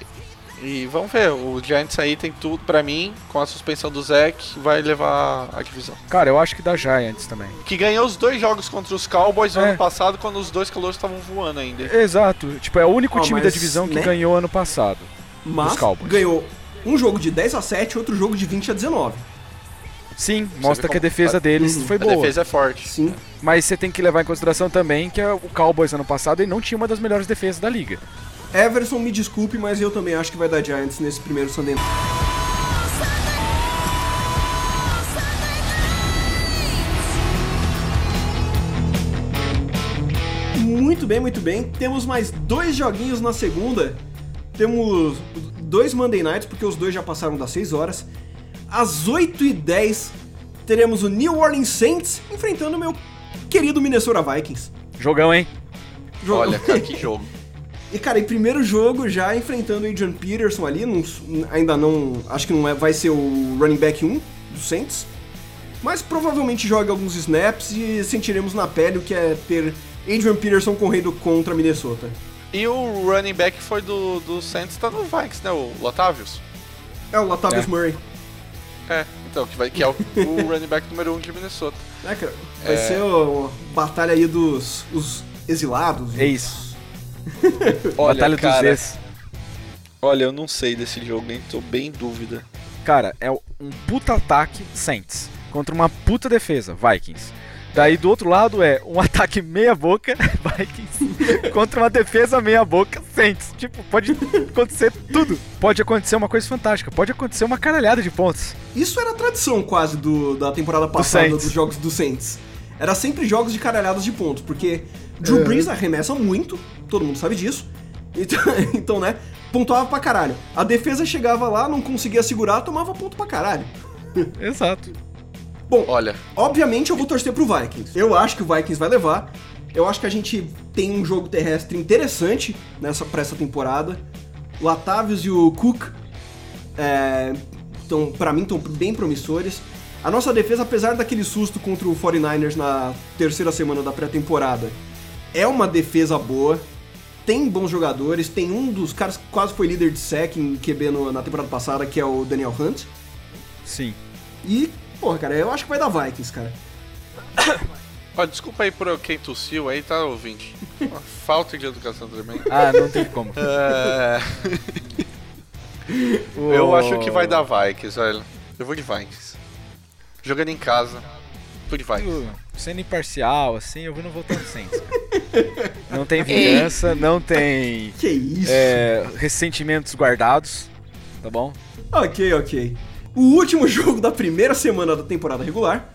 S3: E vamos ver, o Giants aí tem tudo, pra mim, com a suspensão do Zach, vai levar a divisão.
S4: Cara, eu acho que dá Giants também.
S3: Que ganhou os dois jogos contra os Cowboys no
S4: É.
S3: ano passado, quando os dois calores estavam voando ainda.
S4: Exato. Tipo, é o único
S2: Ó,
S4: time
S2: mas,
S4: da divisão que
S2: né?
S4: ganhou ano passado.
S2: Mas ganhou um jogo de 10 a 7 outro jogo de 20 a 19.
S4: Sim, mostra
S3: vê
S4: que a defesa deles
S2: Uhum.
S4: foi
S3: A
S4: boa.
S3: defesa é forte.
S2: Sim.
S4: Mas você tem que levar em consideração também que o Cowboys ano passado ele não tinha uma das melhores defesas da liga.
S2: Everson, me desculpe, mas eu também acho que vai dar Giants nesse primeiro Sunday Night. Muito bem, muito bem. Temos mais dois joguinhos na segunda. Temos dois Monday Nights, porque os dois já passaram das 6 horas. Às 8h10, teremos o New Orleans Saints enfrentando o meu querido Minnesota Vikings.
S4: Jogão, hein?
S2: Jogo-
S3: Olha, cara, que jogo.
S2: E cara, em primeiro jogo já enfrentando o Adrian Peterson ali, não- ainda não. Acho que não é, vai ser o running back 1 do Saints. Mas provavelmente joga alguns snaps e sentiremos na pele o que é ter Adrian Peterson correndo contra Minnesota.
S3: E o running back foi do, do Saints, tá no Vikings, né? O Latavius.
S2: É o Latavius
S4: É.
S2: Murray.
S3: É, então, que, vai, que é o, o running back número 1 um de Minnesota.
S2: Né, cara? Vai
S3: É.
S2: ser a batalha aí dos os exilados.
S4: É isso.
S3: Olha,
S4: Batalha
S3: cara,
S4: dos ex.
S3: Olha, eu não sei desse jogo, hein? Tô bem em dúvida.
S4: Cara, é um puta ataque Saints contra uma puta defesa Vikings. Daí do outro lado é um ataque meia boca Vikings contra uma defesa meia boca Saints. Tipo, pode acontecer tudo. Pode acontecer uma coisa fantástica. Pode acontecer uma caralhada de pontos.
S2: Isso era a tradição quase do, da temporada passada
S4: Saints.
S2: dos jogos do Saints. Era sempre jogos de caralhadas de pontos, porque Drew Brees arremessa muito, todo mundo sabe disso. Então, então, né, pontuava pra caralho. A defesa chegava lá, não conseguia segurar, tomava ponto pra caralho.
S4: Exato.
S2: Bom,
S3: Olha,
S2: obviamente eu vou torcer pro Vikings. Eu acho que o Vikings vai levar. Eu acho que a gente tem um jogo terrestre interessante nessa pra essa temporada. O Latavius e o Cook, é, tão, pra mim, estão bem promissores. A nossa defesa, apesar daquele susto contra o 49ers na terceira semana da pré-temporada, é uma defesa boa. Tem bons jogadores. Tem um dos caras que quase foi líder de sec em QB no- na temporada passada, que é o Daniel Hunt.
S4: Sim.
S2: E, porra, cara, eu acho que vai dar Vikings, cara.
S3: ó, desculpa aí por quem tossiu aí, tá, ouvinte? Uma falta de educação tremenda.
S4: Ah, não tem como.
S3: É, eu acho que vai dar Vikings, velho. Eu vou de Vikings. Jogando em casa, vou de Vikings.
S4: Sendo imparcial, assim, eu vou no votar no Saints. cara. Não tem vingança, não tem
S2: Que isso?
S4: é, ressentimentos guardados, tá bom?
S2: Ok, ok. O último jogo da primeira semana da temporada regular,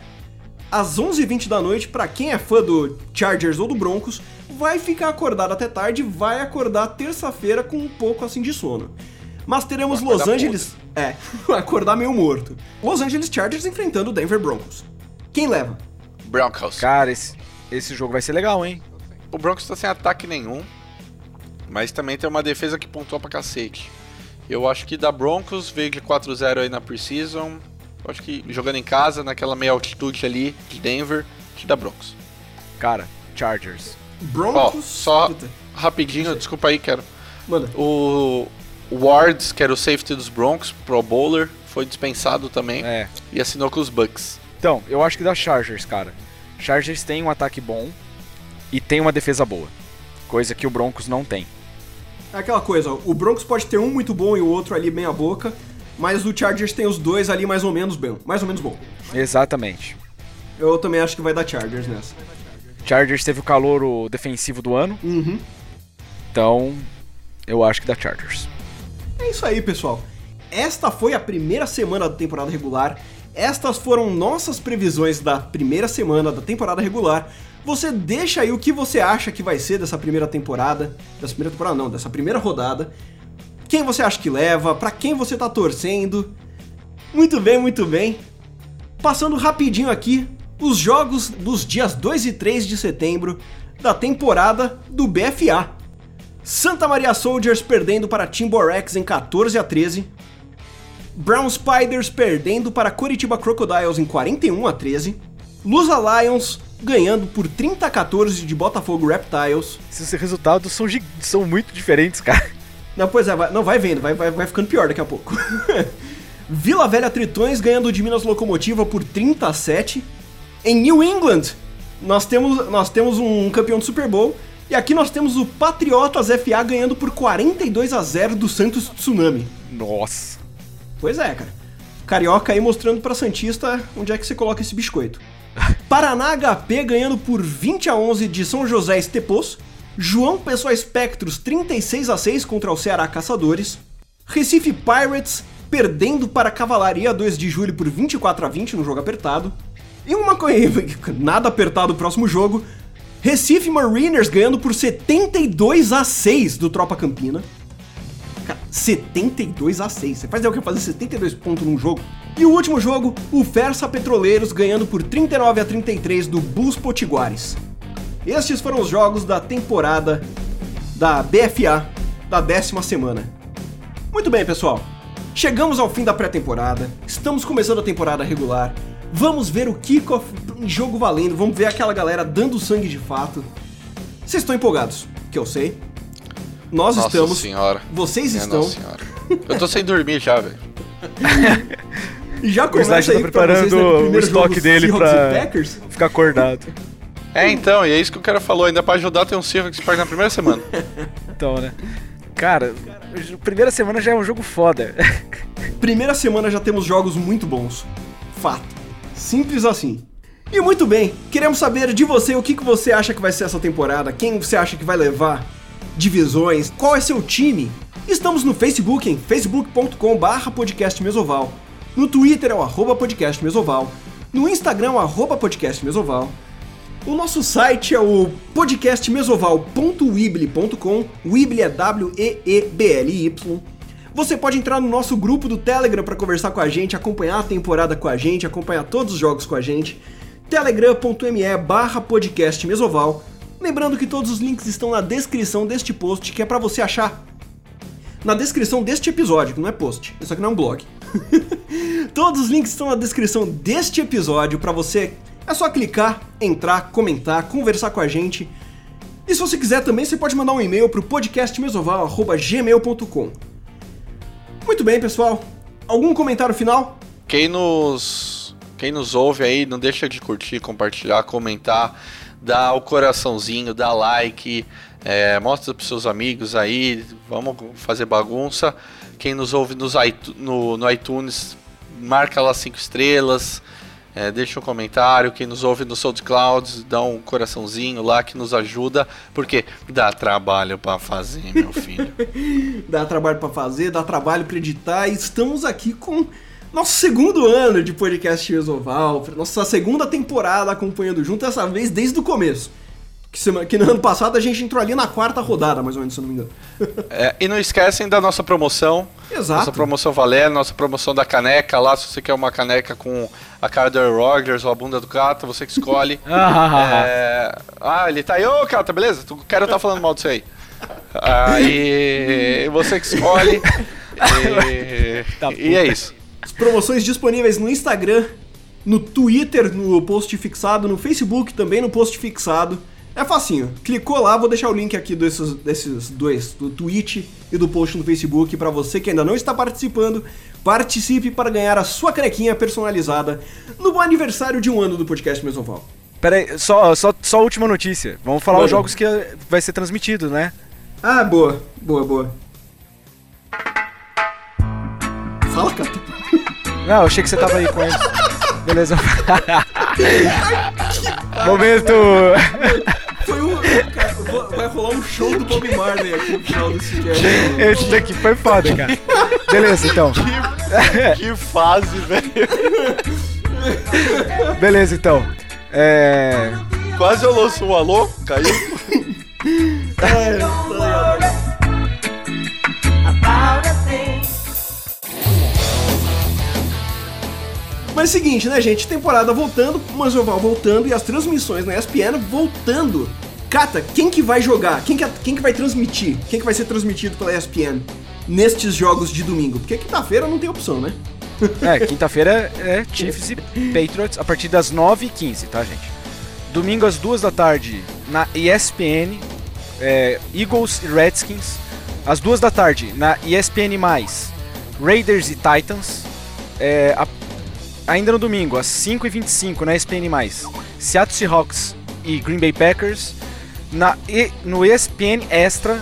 S2: às 11h20 da noite, pra quem é fã do Chargers ou do Broncos, vai ficar acordado até tarde, vai acordar terça-feira com um pouco assim de sono. Mas teremos Los Angeles. É, vai acordar meio morto. Los Angeles Chargers enfrentando o Denver Broncos. Quem leva?
S3: Broncos.
S4: Cara, esse, esse jogo vai ser legal, hein?
S3: O Broncos tá sem ataque nenhum, mas também tem uma defesa que pontua pra cacete. Eu acho que da Broncos veio de 4-0 aí na Preseason. Eu acho que jogando em casa, naquela meia altitude ali de Denver, que dá Broncos.
S4: Cara, Chargers.
S3: Ó,
S2: Broncos.
S3: só
S2: Puta,
S3: rapidinho, desculpa aí, quero.
S2: Manda.
S3: O Wards, que era o safety dos Broncos, Pro Bowler, foi dispensado também
S4: É.
S3: e assinou com os Bucks.
S4: Então, eu acho que dá Chargers, cara. Chargers tem um ataque bom e tem uma defesa boa. Coisa que o Broncos não tem.
S2: É aquela coisa, ó, o Broncos pode ter um muito bom e o outro ali bem a boca, mas o Chargers tem os dois ali mais ou menos bem, mais ou menos bom.
S4: Exatamente.
S2: Eu também acho que vai dar Chargers nessa.
S4: Chargers teve o calor defensivo do ano,
S2: Uhum.
S4: então eu acho que dá Chargers.
S2: É isso aí, pessoal. Esta foi a primeira semana da temporada regular. Estas foram nossas previsões da primeira semana da temporada regular. Você deixa aí o que você acha que vai ser dessa primeira temporada. Dessa primeira temporada não, dessa primeira rodada. Quem você acha que leva, pra quem você tá torcendo. Muito bem, muito bem. Passando rapidinho aqui, os jogos dos dias 2 e 3 de setembro da temporada do BFA. Santa Maria Soldiers perdendo para Timberrex em 14 a 13. Brown Spiders perdendo para Curitiba Crocodiles em 41 a 13. Lusa Lions ganhando por 30 a 14 de Botafogo Reptiles.
S4: Esses resultados são, são muito diferentes, cara.
S2: Não, pois é, vai, não, vai vendo, vai, vai, vai ficando pior daqui a pouco. Vila Velha Tritões ganhando de Minas Locomotiva por 37. Em New England, nós temos, nós temos um campeão do Super Bowl. E aqui nós temos o Patriotas FA ganhando por 42 a 0 do Santos Tsunami.
S4: Nossa.
S2: Pois é, cara. Carioca aí mostrando pra Santista onde é que você coloca esse biscoito. Paraná HP ganhando por 20 a 11 de São José Estepos. João Pessoa Espectros 36 a 6 contra o Ceará Caçadores. Recife Pirates perdendo para Cavalaria 2 de julho por 24 a 20 no jogo apertado. E uma coisa, nada apertado o próximo jogo. Recife Mariners ganhando por 72 a 6 do Tropa Campina. Cara, 72 a 6. Você faz o que fazer 72 pontos num jogo? E o último jogo, o Fersa Petroleiros ganhando por 39 a 33 do Bulls Potiguares. Estes foram os jogos da temporada da BFA da décima semana. Muito bem, pessoal. Chegamos ao fim da pré-temporada, estamos começando a temporada regular. Vamos ver o kickoff em jogo valendo, vamos ver aquela galera dando sangue de fato. Vocês estão empolgados? Que eu sei. Nós
S3: Nossa
S2: estamos.
S3: senhora.
S2: Vocês
S3: Minha
S2: estão.
S3: Nossa senhora. Eu tô sem dormir já, velho.
S2: E já
S4: O Slash
S2: começa
S4: tá
S2: aí pra vocês,
S4: preparando
S2: né,
S4: o
S2: primeiro
S4: estoque
S2: jogo,
S4: dele
S2: Seahawks
S4: pra-
S2: Packers.
S4: Ficar acordado.
S3: É, então, e é isso que o cara falou. Ainda pra ajudar tem um Seahawks Park na primeira semana.
S4: Então, né? Cara, primeira semana já é um jogo foda.
S2: Primeira semana já temos jogos muito bons. Fato. Simples assim. E muito bem, queremos saber de você o que, que você acha que vai ser essa temporada, quem você acha que vai levar divisões, qual é seu time. Estamos no Facebook em facebook.com.br podcast mesoval. No Twitter é o arroba podcast mesoval. No Instagram é o arroba podcast mesoval. O nosso site é o podcastmesoval.weebly.com. Weebly é W-E-E-B-L-Y. Você pode entrar no nosso grupo do Telegram para conversar com a gente, acompanhar a temporada com a gente, acompanhar todos os jogos com a gente. telegram.me barra podcast mesoval. Lembrando que todos os links estão na descrição deste post, que é para você achar na descrição deste episódio, que não é post, isso aqui não é um blog. Todos os links estão na descrição deste episódio para você. É só clicar, entrar, comentar, conversar com a gente. E se você quiser também, você pode mandar um e-mail pro podcastmesoval@gmail.com. Muito bem, pessoal. Algum comentário final?
S3: Quem nos, quem nos ouve aí, não deixa de curtir, compartilhar, comentar, dar o coraçãozinho, dar like, é, mostra pros seus amigos aí, vamos fazer bagunça. Quem nos ouve nos no, no iTunes, marca lá cinco estrelas, é, deixa um comentário. Quem nos ouve no SoundCloud, dá um coraçãozinho lá que nos ajuda, porque dá trabalho pra fazer, meu filho.
S2: Dá trabalho pra fazer, dá trabalho pra editar. E estamos aqui com nosso segundo ano de podcast Mesoval, nossa segunda temporada acompanhando junto, dessa vez desde o começo. Que, semana, que no ano passado a gente entrou ali na quarta rodada, mais ou menos, se eu não me engano.
S3: É, e não esquecem da nossa promoção.
S2: Exato.
S3: Nossa promoção valendo, nossa promoção da caneca lá. Se você quer uma caneca com a cara do Aaron Rodgers ou a bunda do Cata, você que escolhe. É, Ah, ele tá aí, ô Cata, beleza? Tu quero estar falando mal disso aí. Aí você que escolhe. E,
S4: Tá
S3: e é isso.
S2: As promoções disponíveis no Instagram, no Twitter, no post fixado, no Facebook também no post fixado. É facinho. Clicou lá, vou deixar o link aqui desses, desses dois, do tweet e do post no Facebook, para você que ainda não está participando, participe para ganhar a sua canequinha personalizada no aniversário de um ano do podcast Mesoval.
S4: Pera aí, só, só, só última notícia. Vamos falar os jogos que vai ser transmitido, né?
S2: Ah, boa, boa, boa. Fala, cara.
S4: Não, eu achei que você tava aí com eles. Beleza. Momento.
S2: Foi um. cara, vai rolar um show do Bob Marley aqui no final desse cast.
S4: Esse daqui foi foda, cara. Beleza, então.
S3: Que fase, velho.
S4: Beleza, então. É.
S3: Quase eu lanço um alô, caiu.
S2: É, Mas é o seguinte, né, gente? Temporada voltando, Manzoval voltando e as transmissões na ESPN voltando. Cata, quem que vai jogar? Quem que, quem que vai transmitir? Quem que vai ser transmitido pela ESPN nestes jogos de domingo? Porque quinta-feira não tem opção, né?
S4: É, quinta-feira é Chiefs e Patriots a partir das 9h15, tá, gente? Domingo às 2 da tarde na ESPN, é, Eagles e Redskins. às duas da tarde, na ESPN+, Raiders e Titans. É, a- ainda no domingo, às 5h25, na ESPN+, Seattle Seahawks e Green Bay Packers. Na, e, no ESPN Extra,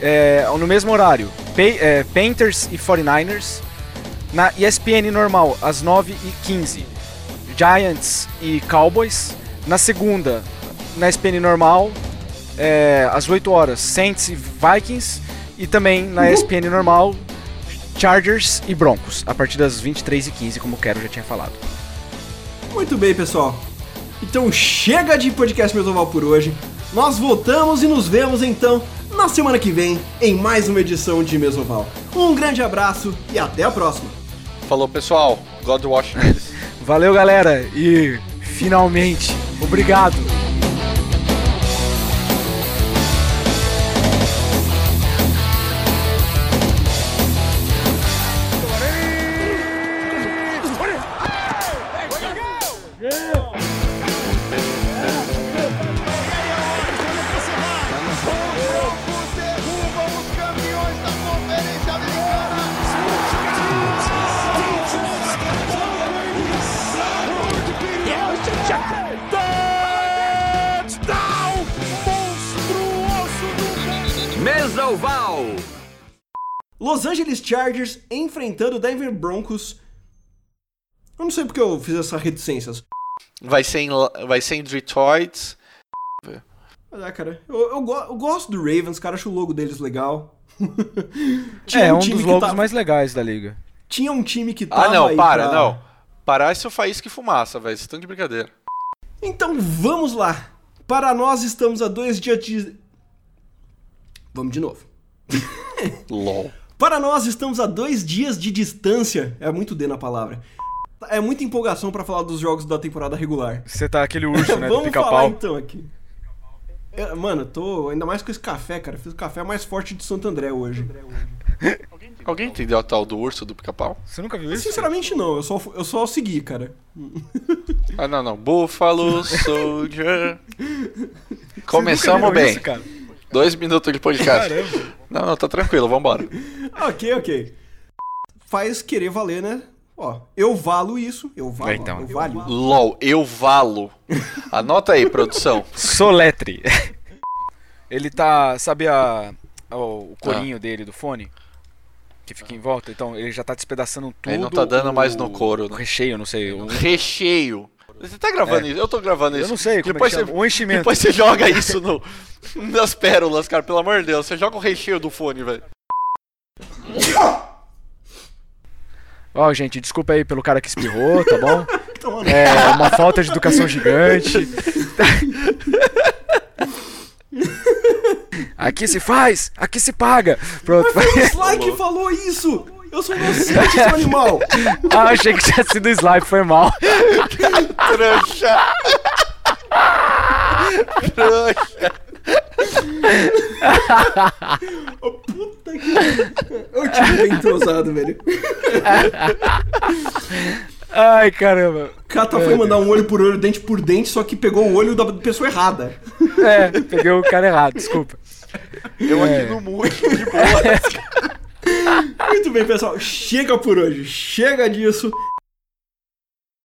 S4: é, no mesmo horário, Pa- é, Panthers e 49ers. Na ESPN normal, às 9h15, Giants e Cowboys. Na segunda, na ESPN normal, é, às 8 horas, Saints e Vikings. E também na ESPN normal, Chargers e Broncos, a partir das 23h15, como o Quero já tinha falado.
S2: Muito bem, pessoal. Então chega de podcast Mesoval por hoje. Nós voltamos e nos vemos então na semana que vem em mais uma edição de Mesoval. Um grande abraço e até a próxima.
S3: Falou, pessoal. God neles.
S4: Valeu, galera, e finalmente, obrigado!
S2: Los Angeles Chargers enfrentando Denver Broncos. Eu não sei porque eu fiz essa reticência.
S3: Vai ser em, vai ser em Detroit.
S2: Mas é, cara, eu, eu go- eu gosto do Ravens, cara, acho o logo deles legal.
S4: é, um
S2: time
S4: dos logos
S2: tá-
S4: mais legais da liga.
S2: Tinha um time que tava
S3: Ah, não,
S2: aí
S3: para,
S2: pra-
S3: não. Parar isso faísca e fumaça, velho. Vocês estão de brincadeira.
S2: Então vamos lá. Para nós estamos a dois dias de. Vamos de novo.
S3: LOL.
S2: Para nós estamos a dois dias de distância. É muito D na palavra. É muita empolgação pra falar dos jogos da temporada regular.
S4: Você tá aquele urso, né, do
S2: Vamos falar
S4: pica-pau.
S2: então aqui. É, Mano, eu tô ainda mais com esse café, cara. Fiz o café mais forte de Santo André hoje.
S3: Alguém entendeu a tal do urso do pica-pau?
S4: Você nunca viu isso?
S2: Sinceramente não, eu só, eu só segui, cara.
S3: Ah, não, não. Buffalo Soldier. Começamos bem.
S4: isso, cara?
S3: Dois minutos de podcast.
S4: Caramba.
S3: Não, não, tá tranquilo, vambora.
S2: Ok, ok. Faz querer valer, né? Ó, eu valo isso, eu valo,
S4: É, então.
S2: eu valho.
S3: LOL, eu valo. Anota aí, produção.
S4: Soletre. Ele tá. Sabe a. O, o corinho dele do fone? Que fica em volta? Então, ele já tá despedaçando tudo.
S3: Ele não tá dando
S4: o-
S3: mais no couro,
S4: O
S3: né?
S4: recheio, não sei. o-
S3: Recheio. Você tá gravando
S4: É.
S3: isso? Eu tô gravando isso.
S4: Eu não sei como
S3: depois
S4: é que
S3: você.
S4: O enchimento.
S3: Depois você joga isso no, nas pérolas, cara. Pelo amor de Deus. Você joga o recheio do fone, velho.
S4: Ó, gente, desculpa aí pelo cara que espirrou, tá bom? É uma falta de educação gigante. Aqui se faz, aqui se paga. Pronto.
S2: O Sly que falou isso! Eu sou inocente, seu animal!
S4: ah, achei que tinha sido slime, foi mal.
S3: Trouxa. Trouxa.
S2: Ô, puta que. O time bem entrosado, velho.
S4: Ai, caramba.
S2: O cara tá foi mandar um olho por olho, dente por dente, só que pegou o olho da pessoa errada.
S4: É, peguei o cara errado, desculpa.
S3: Eu
S4: É.
S3: aqui no muro, de boa.
S2: Muito bem, pessoal. Chega por hoje. Chega disso.